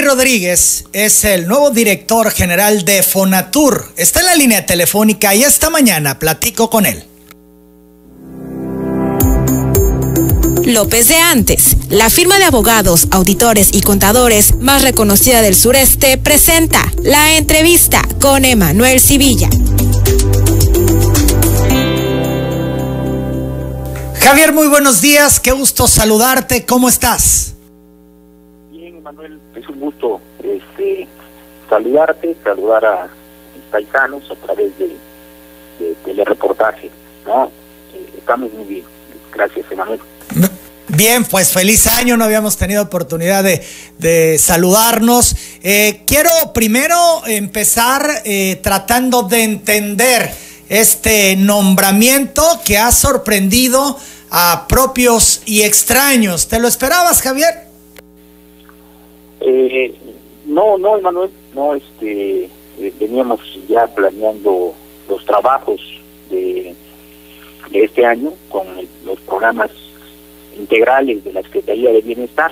Rodríguez es el nuevo director general de Fonatur. Está en la línea telefónica y esta mañana platico con él. López de Antes, la firma de abogados, auditores y contadores más reconocida del sureste, presenta la entrevista con Emanuel Civilla. Javier, muy buenos días, qué gusto saludarte, ¿cómo estás? Manuel, es un gusto este, saludarte, saludar a mis paisanos a través de, de telereportaje, ¿no? Estamos muy bien, gracias, Emanuel. Bien, pues feliz año, no habíamos tenido oportunidad de, de saludarnos. Eh, quiero primero empezar eh, tratando de entender este nombramiento que ha sorprendido a propios y extraños. ¿Te lo esperabas, Javier? Eh, no, no, Emanuel, no, este, eh, veníamos ya planeando los trabajos de, este año con los programas integrales de la Secretaría de Bienestar.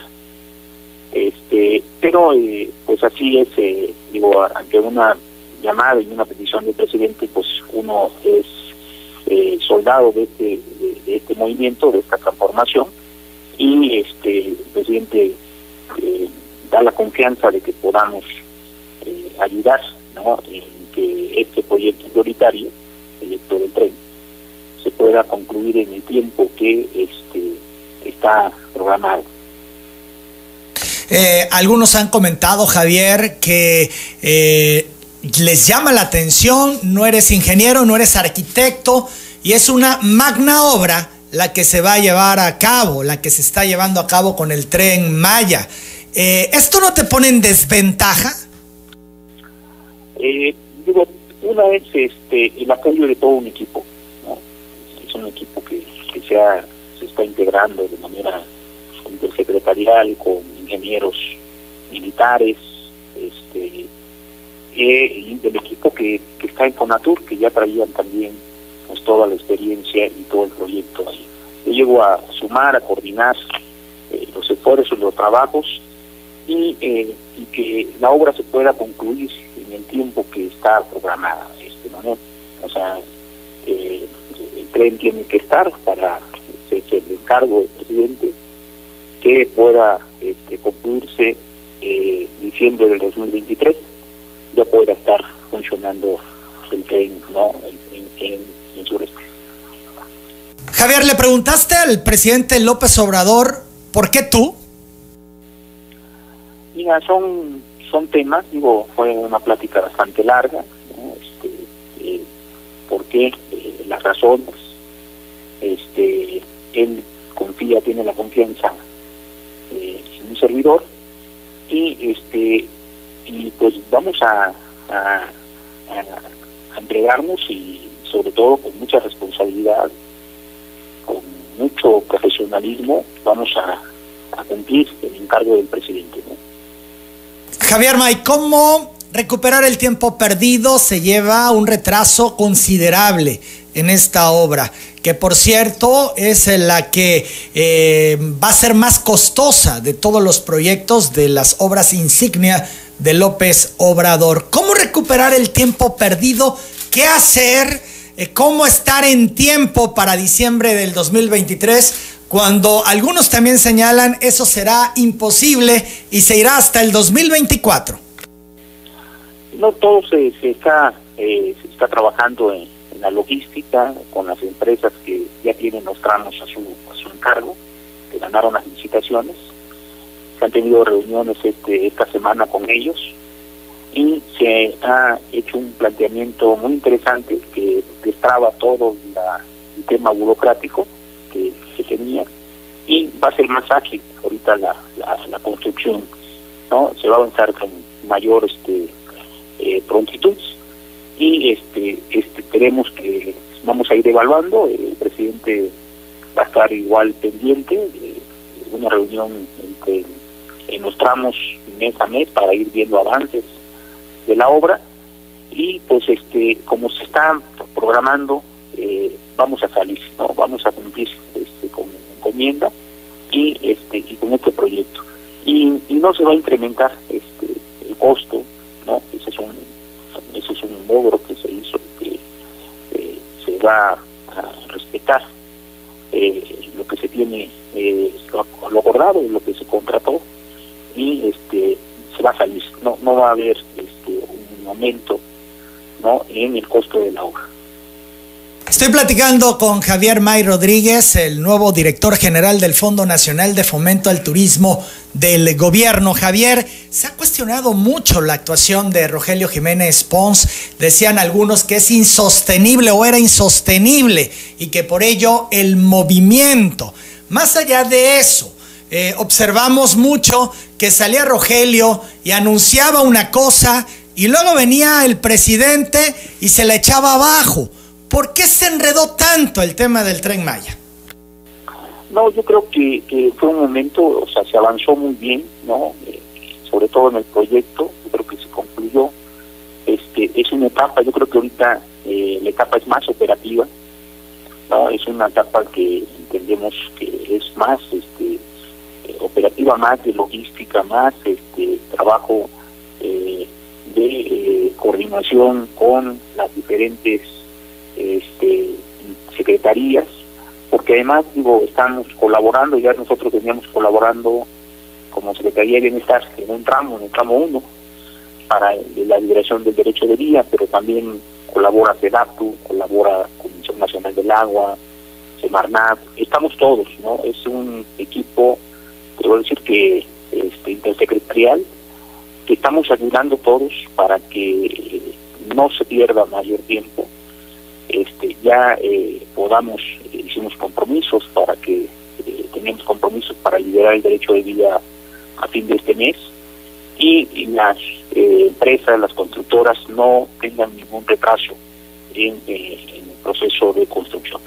Este, pero eh, pues así es, eh, digo, ante una llamada y una petición del presidente, pues uno es eh, soldado de este, de, este movimiento, de esta transformación, y este presidente da la confianza de que podamos eh, ayudar ¿no? en que este proyecto prioritario, el proyecto del tren, se pueda concluir en el tiempo que este está programado. Eh, algunos han comentado, Javier, que eh, les llama la atención, no eres ingeniero, no eres arquitecto, y es una magna obra la que se va a llevar a cabo, la que se está llevando a cabo con el tren Maya. Eh, ¿Esto no te pone en desventaja? Eh, digo, una es este, el apoyo de todo un equipo. Es un equipo que, que se, se está integrando de manera intersecretarial con ingenieros militares, este, eh, y del equipo que, que está en Conatur, que ya traían también pues toda la experiencia y todo el proyecto ahí. Yo llego a sumar, a coordinar eh, los esfuerzos, los trabajos y, eh, y que la obra se pueda concluir en el tiempo que está programada. Este, ¿no? O sea, eh, el tren tiene que estar para es el encargo del presidente que pueda este, concluirse eh, diciembre del 2023 ya pueda estar funcionando el tren no en, en, en sureste. Javier, le preguntaste al presidente López Obrador, ¿por qué tú? Mira, son, son temas, digo, fue una plática bastante larga, ¿no? este, eh, por qué, eh, las razones, este, él confía, tiene la confianza eh, en un servidor y este y pues vamos a entregarnos y sobre todo con mucha responsabilidad, con mucho profesionalismo, vamos a, a cumplir el encargo del presidente. ¿no? Javier May, ¿cómo recuperar el tiempo perdido se lleva un retraso considerable en esta obra? Que por cierto es la que eh, va a ser más costosa de todos los proyectos de las obras insignia de López Obrador. ¿Cómo recuperar el tiempo perdido? ¿Qué hacer? Eh, ¿Cómo estar en tiempo para diciembre del 2023? Cuando algunos también señalan eso será imposible y se irá hasta el 2024. No todo se, se está eh, se está trabajando en, la logística con las empresas que ya tienen los tramos a su, a su encargo, que ganaron las licitaciones. Se han tenido reuniones este, esta semana con ellos y se ha hecho un planteamiento muy interesante que destraba todo la, el tema burocrático que tenía y va a ser más ágil ahorita la, la, construcción no se va a avanzar con mayor este eh, prontitud y este este queremos que vamos a ir evaluando el presidente va a estar igual pendiente de una reunión entre en los tramos mes a mes para ir viendo avances de la obra y pues este como se está programando eh, vamos a salir, ¿no? Vamos a cumplir y este y con este proyecto. Y, y no se va a incrementar este el costo, ¿no? Ese es un, ese es un logro que se hizo, que eh, se va a respetar eh, lo que se tiene, eh, lo, acordado lo que se contrató, y este se va a salir, no, no va a haber este, un aumento ¿no? en el costo de la obra. Estoy platicando con Javier May Rodríguez, el nuevo director general del Fondo Nacional de Fomento al Turismo del gobierno. Javier, se ha cuestionado mucho la actuación de Rogelio Jiménez Pons. Decían algunos que es insostenible o era insostenible y que por ello el movimiento. Más allá de eso, eh, observamos mucho que salía Rogelio y anunciaba una cosa y luego venía el presidente y se la echaba abajo. ¿Por qué se enredó tanto el tema del tren Maya? No, yo creo que, fue un momento, o sea, se avanzó muy bien, ¿no? Eh, sobre todo en el proyecto, yo creo que se concluyó. Este, es una etapa, yo creo que ahorita eh, la etapa es más operativa, ¿no? Es una etapa que entendemos que es más este, eh, operativa, más de logística, más este trabajo de coordinación con las diferentes este, secretarías, porque además digo estamos colaborando, ya nosotros veníamos colaborando como Secretaría de Bienestar en un tramo, en un tramo 1, para la liberación del derecho de vía, pero también colabora CEDATU, colabora Comisión Nacional del Agua, Semarnat, estamos todos, ¿no? Es un equipo, quiero decir que este, intersecretarial, que estamos ayudando todos para que no se pierda mayor tiempo este, ya eh, podamos, eh, hicimos compromisos para que, eh, compromisos para liberar el derecho de vida a fin de este mes y, las empresas, las constructoras no tengan ningún retraso en, el proceso de construcción.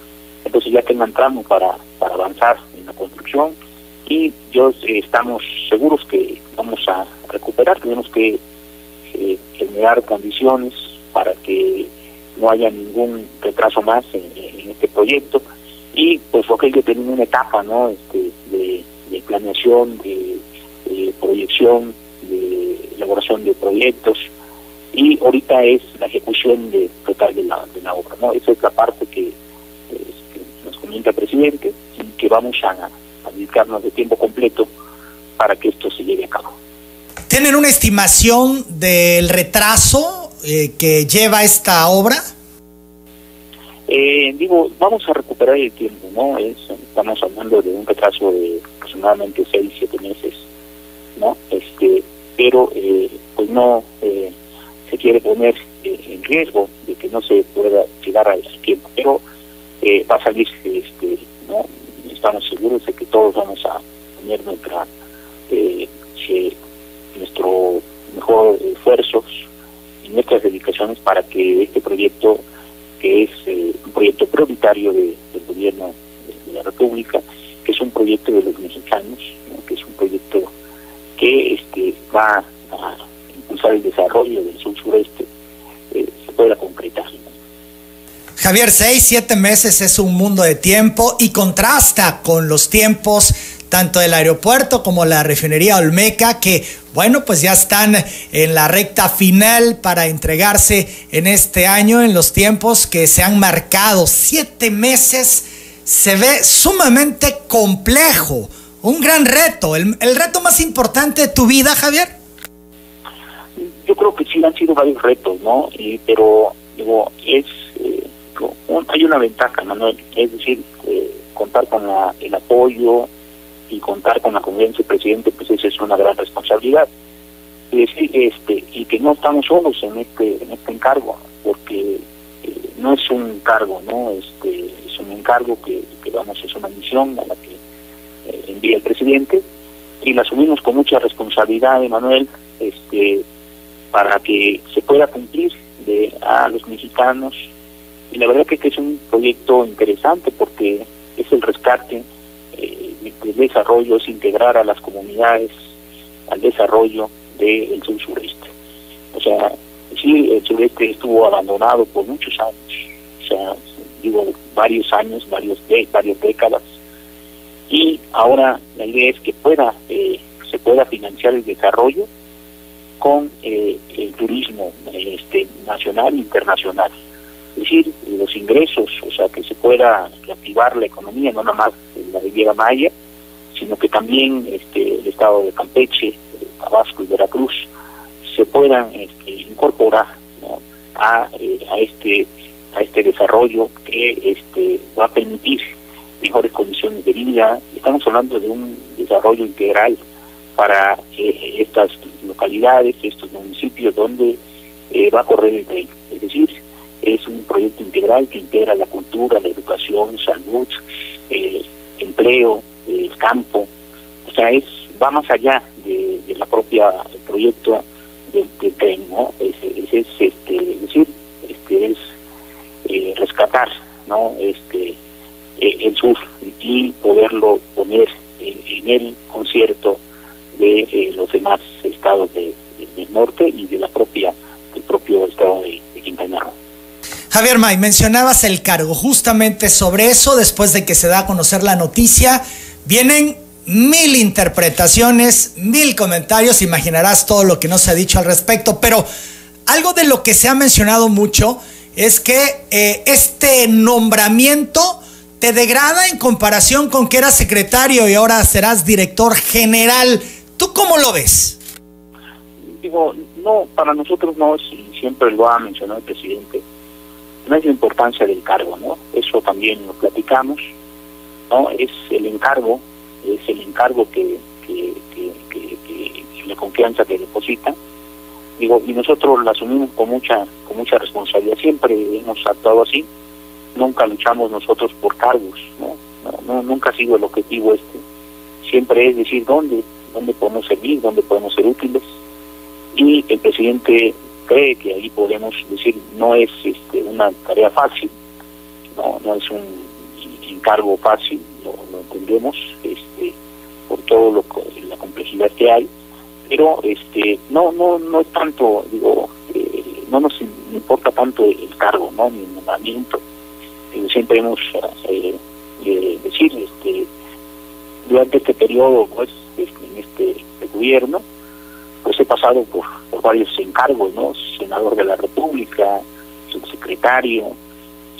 Entonces ya tengan tramo para, para avanzar en la construcción y yo estamos seguros que vamos a recuperar, tenemos que generar condiciones para que no haya ningún retraso más en, este proyecto. Y pues que tiene una etapa no este, de, planeación de, proyección de elaboración de proyectos. Y ahorita es la ejecución de total de la, de la obra no esa es la parte que, nos comenta el presidente y que vamos a, a dedicarnos de tiempo completo para que esto se lleve a cabo. ¿Tienen una estimación del retraso eh, que lleva esta obra? Eh, digo, vamos a recuperar el tiempo, ¿no? Es, estamos hablando de un retraso de aproximadamente 6, 7 meses, ¿no? Este, pero eh, pues no eh, se quiere poner en riesgo de que no se pueda llegar a ese tiempo, pero va a salir, este, ¿no? Estamos seguros de que todos vamos a poner nuestra, nuestro mejor esfuerzos nuestras dedicaciones para que este proyecto, que es eh, un proyecto prioritario del gobierno de, la República, que es un proyecto de los mexicanos, que es un proyecto que este, va a impulsar el desarrollo del sur sureste, eh, se pueda concretar. Javier, seis, siete meses es un mundo de tiempo y contrasta con los tiempos tanto el aeropuerto como la refinería Olmeca, que bueno, pues ya están en la recta final para entregarse en este año, en los tiempos que se han marcado. Siete meses se ve sumamente complejo, un gran reto, el, reto más importante de tu vida, Javier. Yo creo que sí han sido varios retos, ¿no? pero digo, es eh, hay una ventaja, Manuel, es decir, eh, contar con el apoyo, y contar con la convivencia del presidente, pues esa es una gran responsabilidad. Y este, y que no estamos solos en este, en este encargo, porque eh, no es un cargo, ¿no? Este, es un encargo que, que vamos, es una misión a la que eh, envía el presidente y la asumimos con mucha responsabilidad, Emanuel, este, para que se pueda cumplir a los mexicanos. Y la verdad que, que es un proyecto interesante porque es el rescate el desarrollo es integrar a las comunidades al desarrollo del sur sureste. O sea, sí, el sureste estuvo abandonado por muchos años, o sea, digo, varios años, varios varias décadas, y ahora la idea es que pueda eh, se pueda financiar el desarrollo con el turismo este, nacional e internacional. Decir, los ingresos, o sea, que se pueda reactivar la economía, no nada más la Riviera Maya, sino que también este, el estado de Campeche, Tabasco y Veracruz se puedan este, incorporar a, a este a este desarrollo que este va a permitir mejores condiciones de vida. Estamos hablando de un desarrollo integral para eh, estas localidades, estos municipios donde eh, va a correr el tren. Es decir, es un proyecto integral que integra la cultura, la educación, salud, eh, empleo, el campo. O sea, es va más allá de, la propia proyecto del, tren, ¿no? Es, es, este, decir, este es rescatar, ¿no? Este el sur y poderlo poner en, el concierto de eh, los demás estados del norte y de la propia del propio estado de, Quintana Roo. Javier May, mencionabas el cargo. Justamente sobre eso, después de que se da a conocer la noticia, vienen mil interpretaciones, mil comentarios, imaginarás todo lo que no se ha dicho al respecto, pero algo de lo que se ha mencionado mucho es que eh, este nombramiento te degrada en comparación con que eras secretario y ahora serás director general. ¿Tú cómo lo ves? Digo, no, para nosotros no, siempre lo ha mencionado el presidente, no es la importancia del cargo, ¿no? Eso también lo platicamos, ¿no? Es el encargo, es el encargo que, la confianza que deposita. Digo, y nosotros lo asumimos con mucha, con mucha responsabilidad, siempre hemos actuado así nunca luchamos nosotros por cargos. No, nunca ha sido el objetivo este. Siempre es decir dónde, dónde podemos servir, dónde podemos ser útiles. Y el presidente cree que ahí podemos decir, no es este, una tarea fácil, no, no es un encargo fácil, lo, entendemos, este, por todo lo la complejidad que hay, pero este, no, no, no es tanto, digo, eh, no nos importa tanto el cargo, no, ni el nombramiento, siempre hemos eh, eh, decir este durante este periodo pues este, en este, gobierno pues he pasado por, varios encargos no senador de la república subsecretario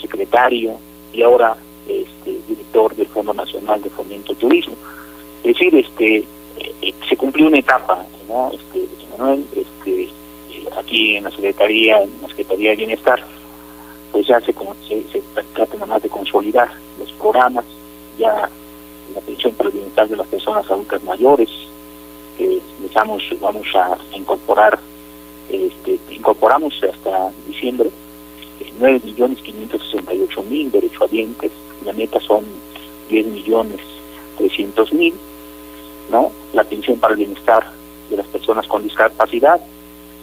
secretario y ahora este director del fondo nacional de fomento turismo. Es decir este eh, se cumplió una etapa no este, este aquí en la secretaría en la secretaría de bienestar pues ya se, trata más de consolidar los programas, ya la el bienestar de las personas adultas mayores, que vamos a incorporar, este, incorporamos hasta diciembre 9 millones 568 mil derechohabientes, la meta son 10 millones 300 mil, ¿no? La pensión para el bienestar de las personas con discapacidad,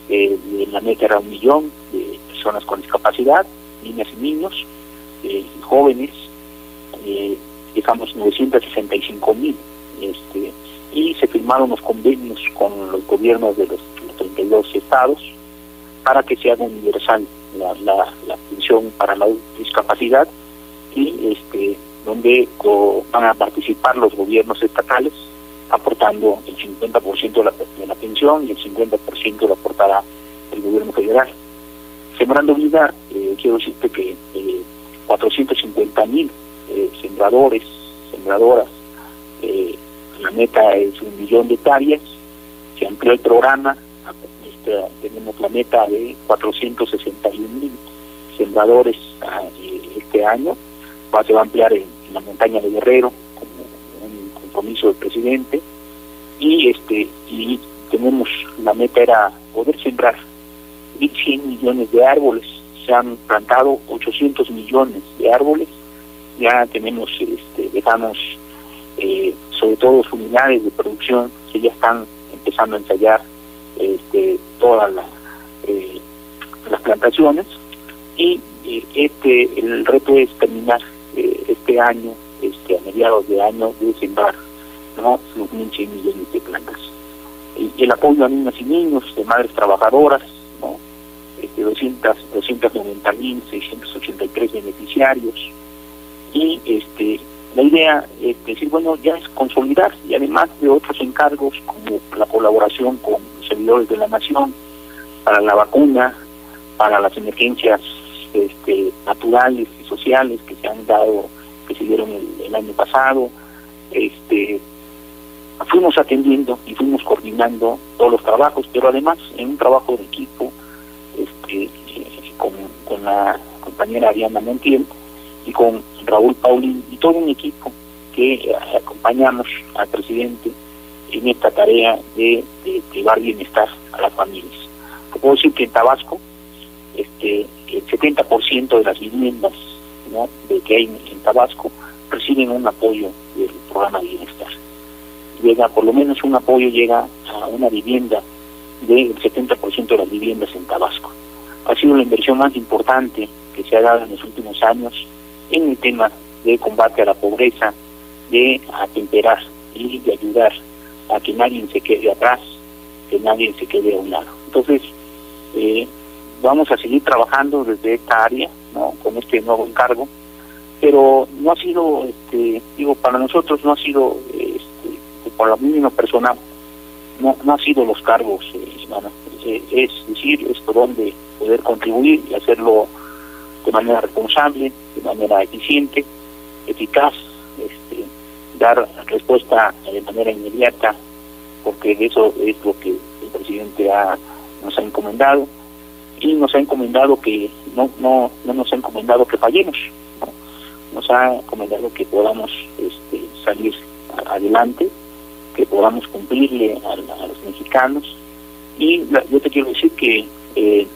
eh, la meta era un millón de personas con discapacidad, niñas y niños, eh, jóvenes, eh, dejamos 965 mil. Este, y se firmaron los convenios con los gobiernos de los, 32 estados para que se haga universal la, la, pensión para la discapacidad y este donde van a participar los gobiernos estatales aportando el 50% de la, de la pensión y el 50% lo aportará el gobierno federal. Sembrando Vida, eh, quiero decirte que eh, 450 mil eh, sembradores, sembradoras, eh, la meta es un millón de hectáreas, se amplió el programa, este, tenemos la meta de 461 mil sembradores ah, este año, va, se va a ampliar en, la montaña de Guerrero como un compromiso del presidente. Y este y tenemos la meta era poder sembrar 1.100 millones de árboles, se han plantado 800 millones de árboles, ya tenemos, este, dejamos eh, sobre todo unidades de producción que ya están empezando a ensayar este, todas eh, las plantaciones y eh, este el reto es terminar este año, este a mediados de año, de sembrar ¿no? los 1.100 millones de plantas. Y el apoyo a niñas y niños, de madres trabajadoras, ¿no? este, 200, 290.683 beneficiarios y este la idea es decir, bueno, ya es consolidar y además de otros encargos como la colaboración con servidores de la nación, para la vacuna, para las emergencias este, naturales y sociales que se han dado, que se dieron el, año pasado. Este, fuimos atendiendo y fuimos coordinando todos los trabajos, pero además en un trabajo de equipo este, con, con la compañera Ariana Montiel y con Raúl Paulín y todo un equipo que acompañamos al presidente en esta tarea de, de llevar bienestar a las familias. Puedo decir que en Tabasco este, el 70% de las viviendas ¿no? de que hay en Tabasco reciben un apoyo del programa de bienestar. Llega, por lo menos un apoyo llega a una vivienda del 70% de las viviendas en Tabasco. Ha sido la inversión más importante que se ha dado en los últimos años en el tema de combate a la pobreza, de atemperar y de ayudar a que nadie se quede atrás, que nadie se quede a un lado. Entonces, eh, vamos a seguir trabajando desde esta área, ¿no? con este nuevo encargo, pero no ha sido, este, digo, para nosotros no ha sido, este, por lo mínimo personal, no, no ha sido los cargos, eh, eh, es decir, es por donde poder contribuir y hacerlo de manera responsable, de manera eficiente, eficaz, este, dar respuesta de manera inmediata, porque eso es lo que el presidente nos ha encomendado y nos ha encomendado que no no no nos ha encomendado que fallemos nos ha encomendado que podamos este, salir adelante que podamos cumplirle a, los mexicanos. Y yo te quiero decir que eh,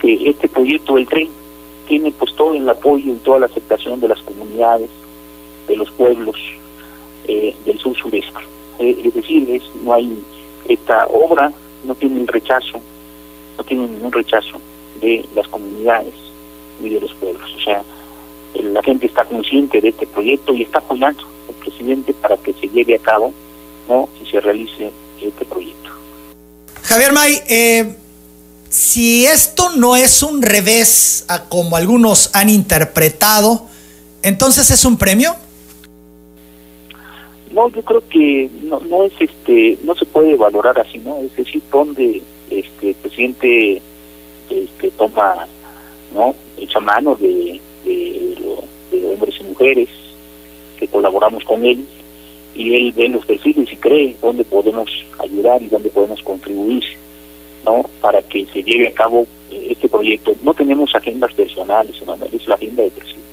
que este proyecto del tren tiene pues todo el apoyo y toda la aceptación de las comunidades de los pueblos eh, del sur sureste eh, es decir es, no hay esta obra no tiene el rechazo no tiene ningún rechazo de las comunidades ni de los pueblos. O sea, la gente está consciente de este proyecto y está apoyando al presidente para que se lleve a cabo ¿no? y se realice este proyecto. Javier May, eh, si esto no es un revés a como algunos han interpretado, entonces es un premio. No, yo creo que no, no es este, no se puede valorar así, ¿no? Es decir, donde este, el presidente este, toma no echa mano de, de, hombres y mujeres que colaboramos con él y él ve los perfiles y cree dónde podemos ayudar y dónde podemos contribuir para que se lleve a cabo eh, este proyecto. No tenemos agendas personales es la agenda del presidente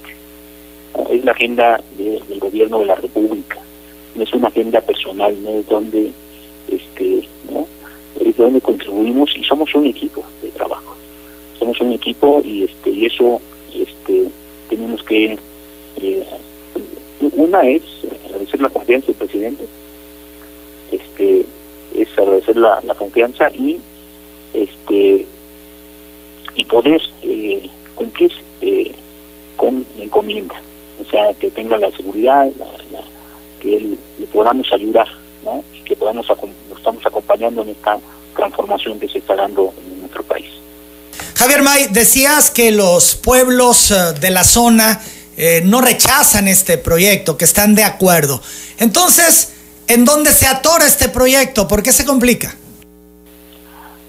es la agenda del gobierno de la república. No es una agenda personal no es donde este no es donde contribuimos y somos un equipo de trabajo. Somos un equipo y este y eso este tenemos que eh, una es agradecer la confianza del presidente, este es agradecer la, confianza y este y poder eh, cumplir eh, la encomienda, o sea que tenga la seguridad, que le podamos ayudar, ¿no? que podamos estamos acompañando en esta transformación que se está dando en nuestro país. Javier May, decías que los pueblos eh, de la zona eh, no rechazan este proyecto, que están de acuerdo. Entonces, ¿en dónde se atora este proyecto? ¿Por qué se complica?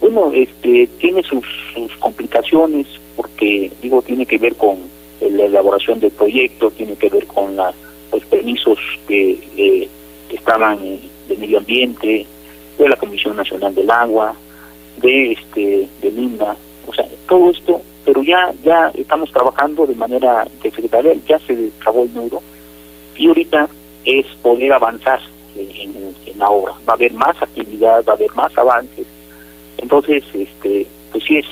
Bueno, este, tiene sus, complicaciones porque, digo, tiene que ver con la elaboración del proyecto, tiene que ver con la, los permisos que, eh, estaban de medio ambiente, de la Comisión Nacional del Agua, de este de Linda, o sea, todo esto, pero ya ya estamos trabajando de manera de secretaria, ya se acabó el nudo y ahorita es poder avanzar en, la obra, va a haber más actividad, va a haber más avances, entonces este pues sí es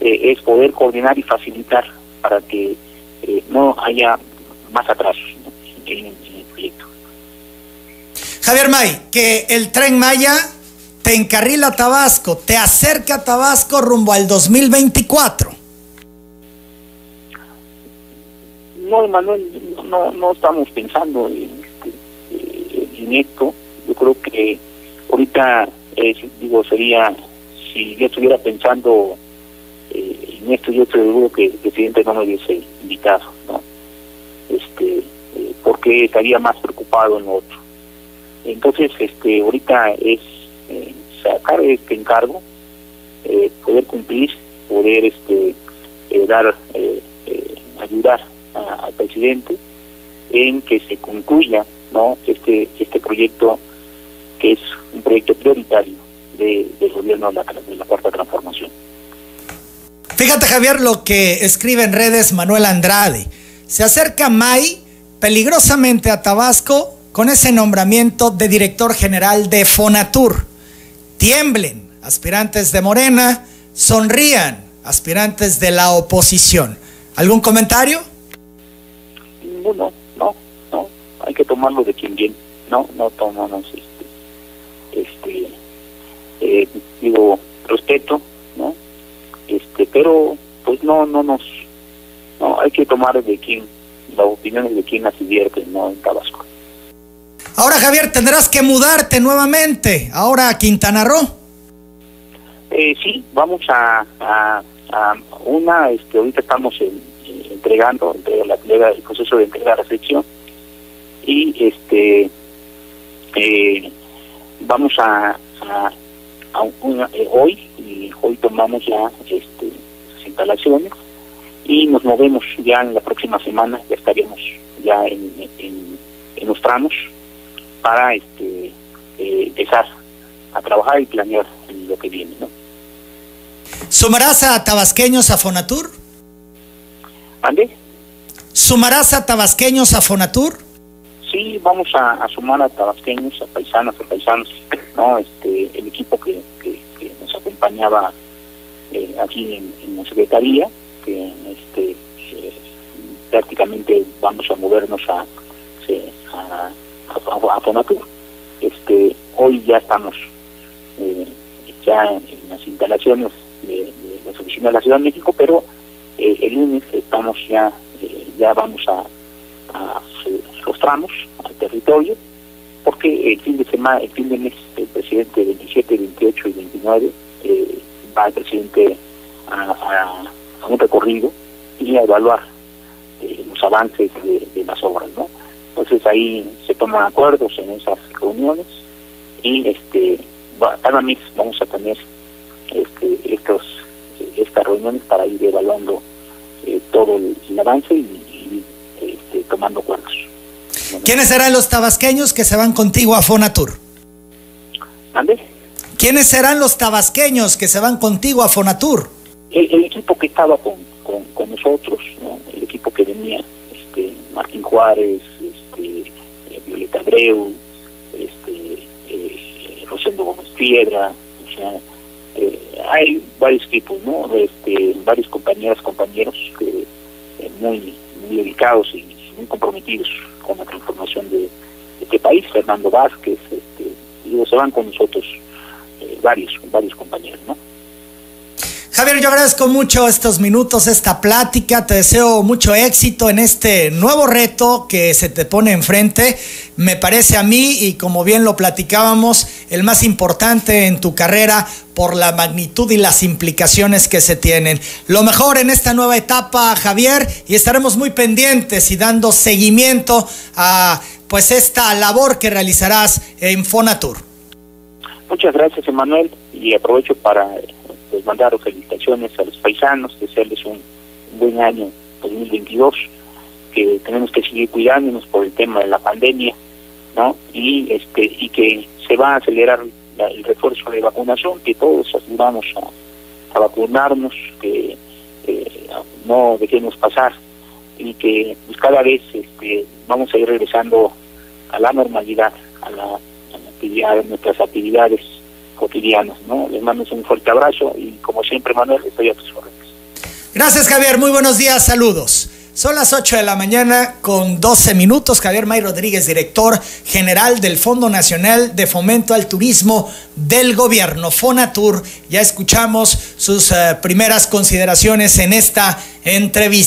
eh, es poder coordinar y facilitar para que eh, no haya más atrasos en el proyecto. Javier May, que el tren Maya te encarrila a Tabasco, te acerca a Tabasco rumbo al 2024. No, Manuel, no, no estamos pensando en, este, esto. Yo creo que ahorita, digo, sería, si yo estuviera pensando eh, en esto, yo te digo que el presidente no me hubiese invitado, ¿no? Este, eh, porque estaría más preocupado en otro. Entonces, este, ahorita es eh, sacar este encargo, poder cumplir, poder este dar, ayudar al presidente en que se concluya no este este proyecto que es un proyecto prioritario de, del gobierno de la, de la cuarta transformación. Fíjate Javier lo que escribe en redes Manuel Andrade. Se acerca May peligrosamente a Tabasco con ese nombramiento de director general de Fonatur. Tiemblen, aspirantes de Morena, sonrían, aspirantes de la oposición. ¿Algún comentario? Ninguno, no, no, hay que tomarlo de quien viene, no, no tomamos este, este, eh, digo, respeto, ¿no? Este, pero pues no, no nos, no, hay que tomar de quien, las opiniones de quien las divierte, no en Tabasco. Ahora, Javier, tendrás que mudarte nuevamente, ahora a Quintana Roo. Eh, sí, vamos a, a, una, este, ahorita estamos entregando, entrega, la entrega, el proceso de entrega a la sección y este eh, vamos a, a, eh, hoy y hoy tomamos ya este, las instalaciones y nos movemos ya en la próxima semana, ya estaríamos ya en, en, en los tramos para este, eh, empezar a trabajar y planear lo que viene. ¿no? ¿Sumarás a tabasqueños a Fonatur? ¿Ande? ¿Sumarás a tabasqueños a Fonatur? Sí, vamos a, sumar a tabasqueños, a paisanas, a paisanos, ¿no? Este, el equipo que, nos acompañaba eh, aquí en, la Secretaría, que este, eh, prácticamente vamos a movernos a, a a, Fonatur. Este, hoy ya estamos eh, ya en, las instalaciones de, la oficina de la Ciudad de México, pero eh, el lunes estamos ya, eh, ya vamos a, a, los tramos, al territorio, porque el fin de semana, el fin de mes, el presidente 27, 28 y 29 va el presidente a, un recorrido y a evaluar los avances de, las obras, ¿no? Entonces ahí se toman acuerdos en esas reuniones y este cada mes vamos a tener este, estos estas reuniones para ir evaluando eh, todo el, avance y, tomando acuerdos. ¿Quiénes serán los tabasqueños que se van contigo a Fonatur? ¿Ande? ¿Quiénes serán los tabasqueños que se van contigo a Fonatur? El, equipo que estaba con, con, nosotros, el equipo que venía, este, Martín Juárez, Violeta Abreu, este, eh, Rosendo Gómez Piedra, o sea, eh, hay varios tipos, ¿no? Este, varios compañeras, compañeros que eh, muy, muy dedicados y comprometidos con la transformación de, este país, Fernando Vázquez, este, digo, se van con nosotros eh, varios, varios compañeros, ¿no? Javier, yo agradezco mucho estos minutos, esta plática. Te deseo mucho éxito en este nuevo reto que se te pone enfrente. Me parece a mí, y como bien lo platicábamos, el más importante en tu carrera por la magnitud y las implicaciones que se tienen. Lo mejor en esta nueva etapa, Javier, y estaremos muy pendientes y dando seguimiento a pues esta labor que realizarás en Fonatur. Muchas gracias, Emanuel, y aprovecho para pues mandar felicitaciones a los paisanos, desearles un, buen año 2022, que tenemos que seguir cuidándonos por el tema de la pandemia, ¿no? Y este y que se va a acelerar el refuerzo de vacunación, que todos ayudamos a, vacunarnos, que no dejemos pasar y que pues, cada vez este, vamos a ir regresando a la normalidad, a la, a la actividad, a nuestras actividades cotidianos, ¿no? Les mando un fuerte abrazo y como siempre, Manuel, estoy a tus órdenes. Gracias, Javier. Muy buenos días. Saludos. Son las 8 de la mañana con 12 minutos. Javier May Rodríguez, director general del Fondo Nacional de Fomento al Turismo del Gobierno, Fonatur. Ya escuchamos sus eh, primeras consideraciones en esta entrevista.